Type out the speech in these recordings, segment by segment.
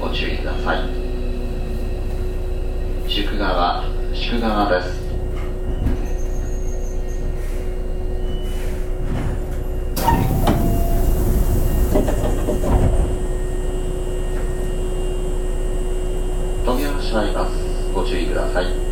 ご注意ください。宿川宿川です。飛び降ろします。ご注意ください。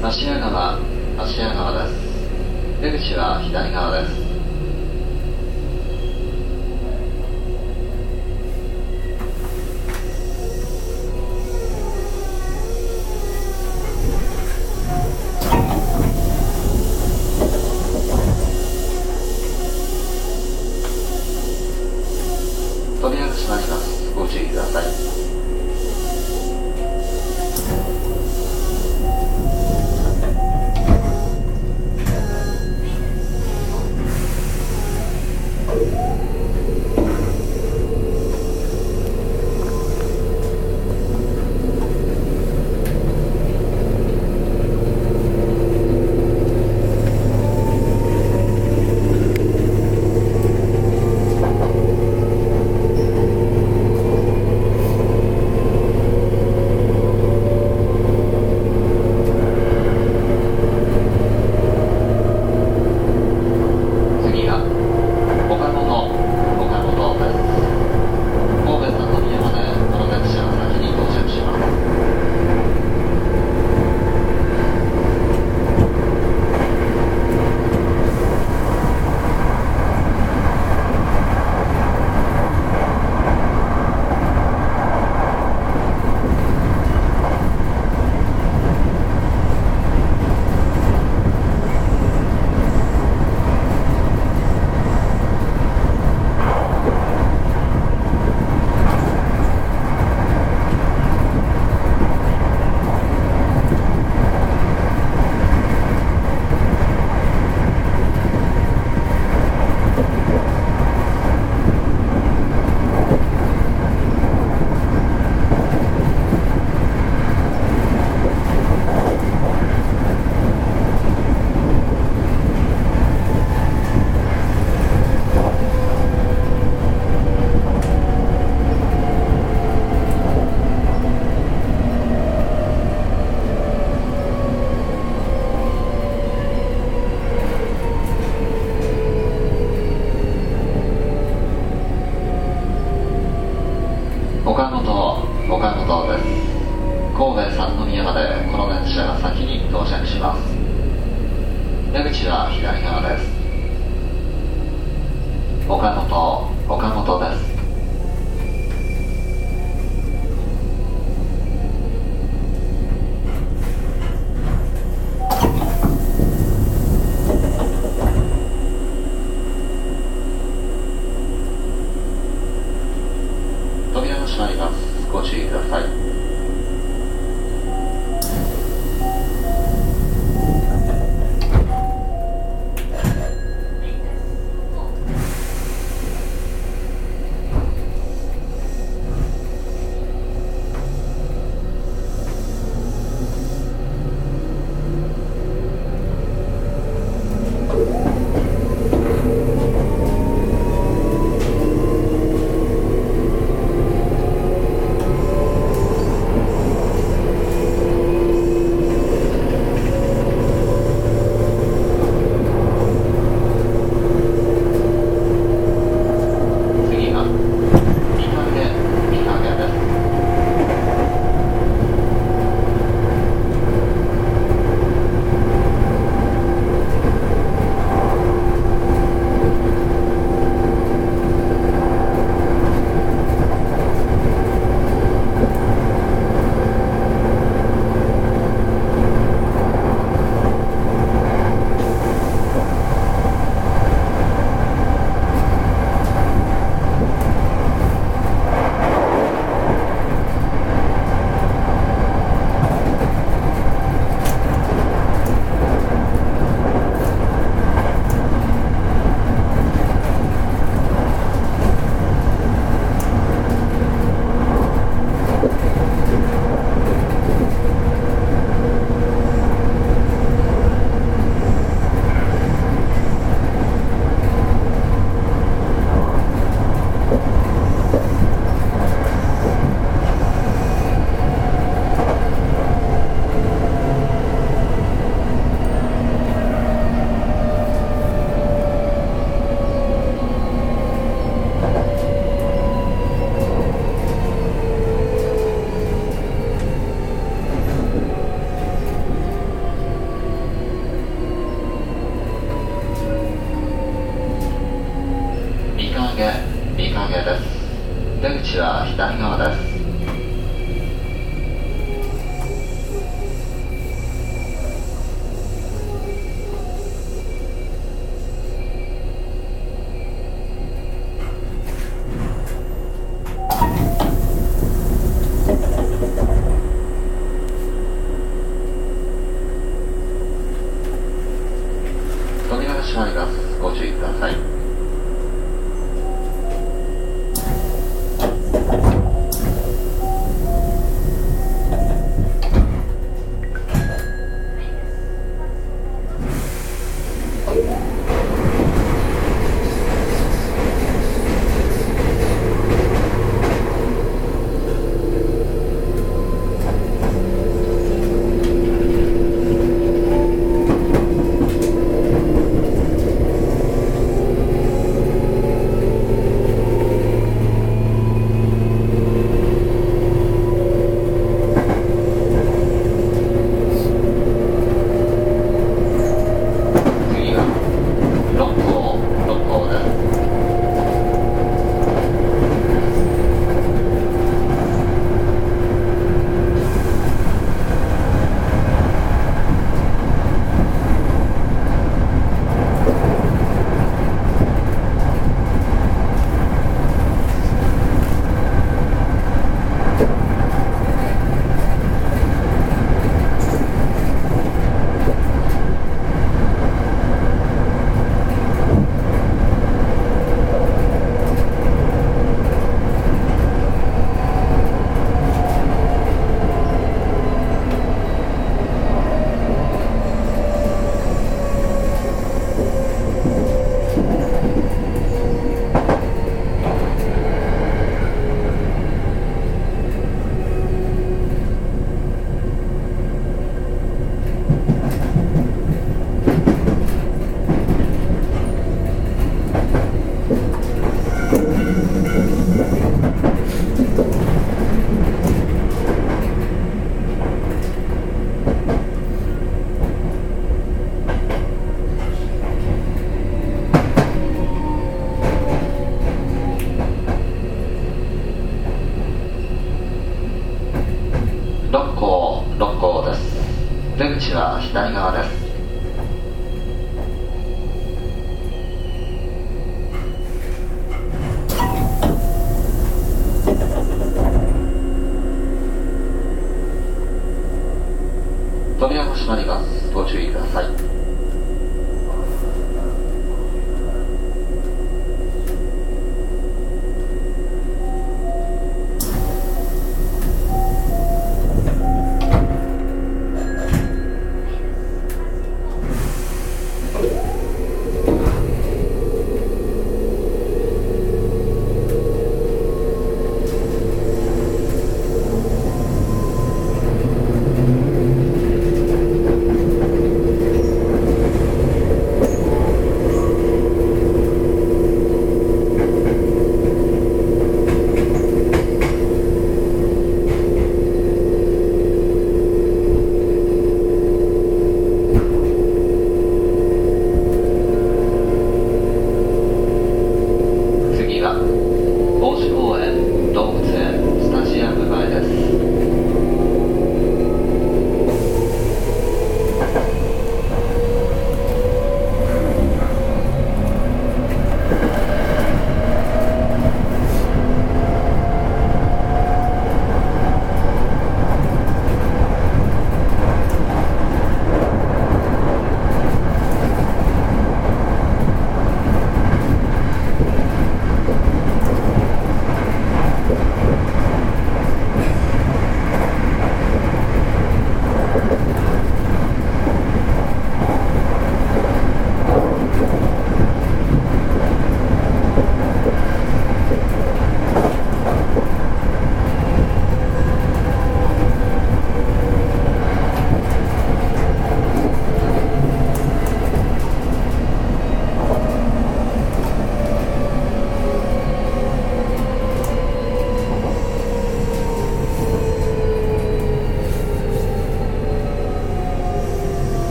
芦屋川芦屋川です。出口は左側です。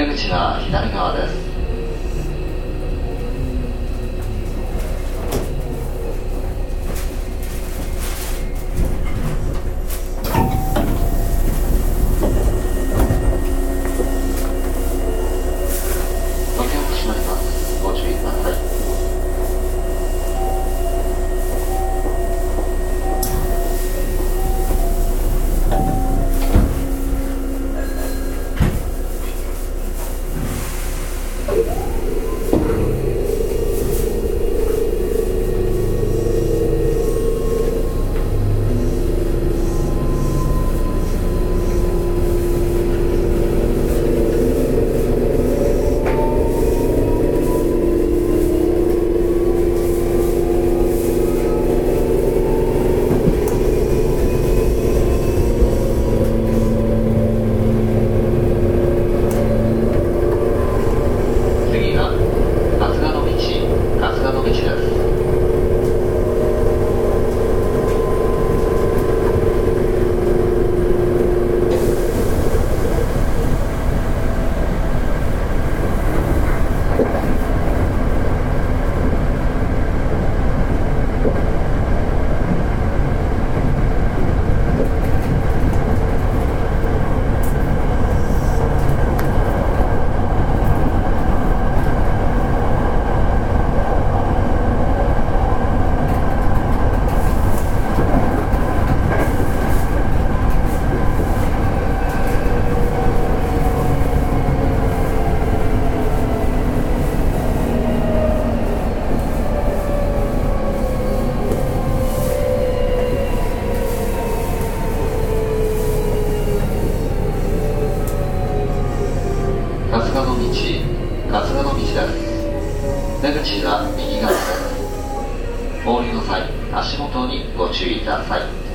出口は左側です。桂の道だ出口は右側。ですの際足元にご注意ください。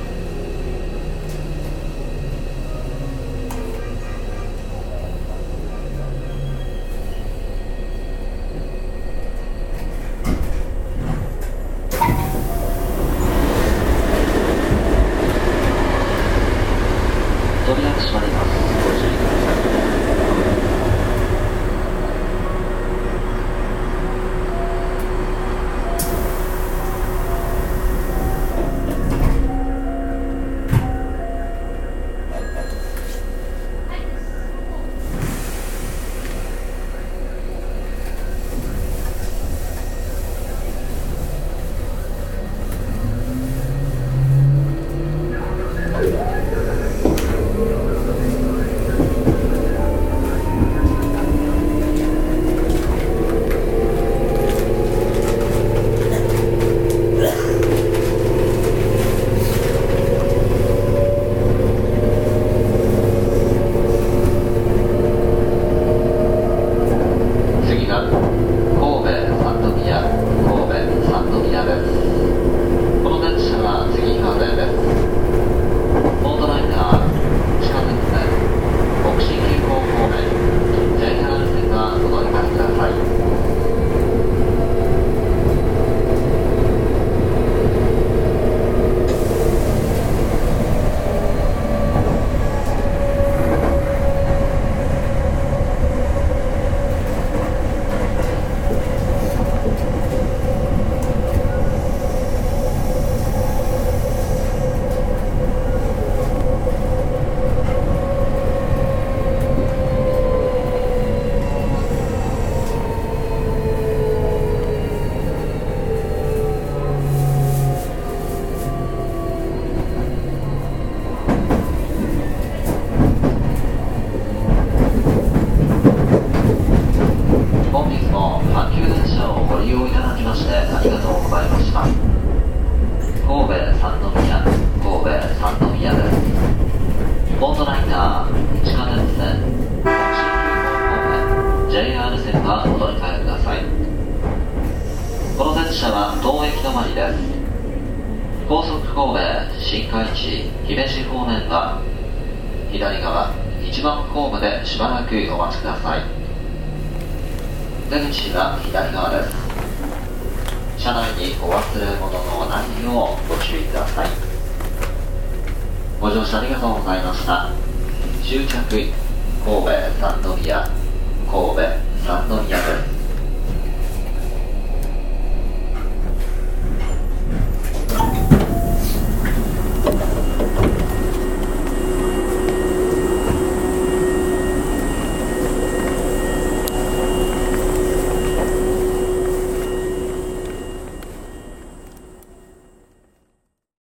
ホームでしばらくお待ちください。出口は左側です。車内にお忘れ物のないようご注意ください。ご乗車ありがとうございました。終着神戸三宮神戸三宮です。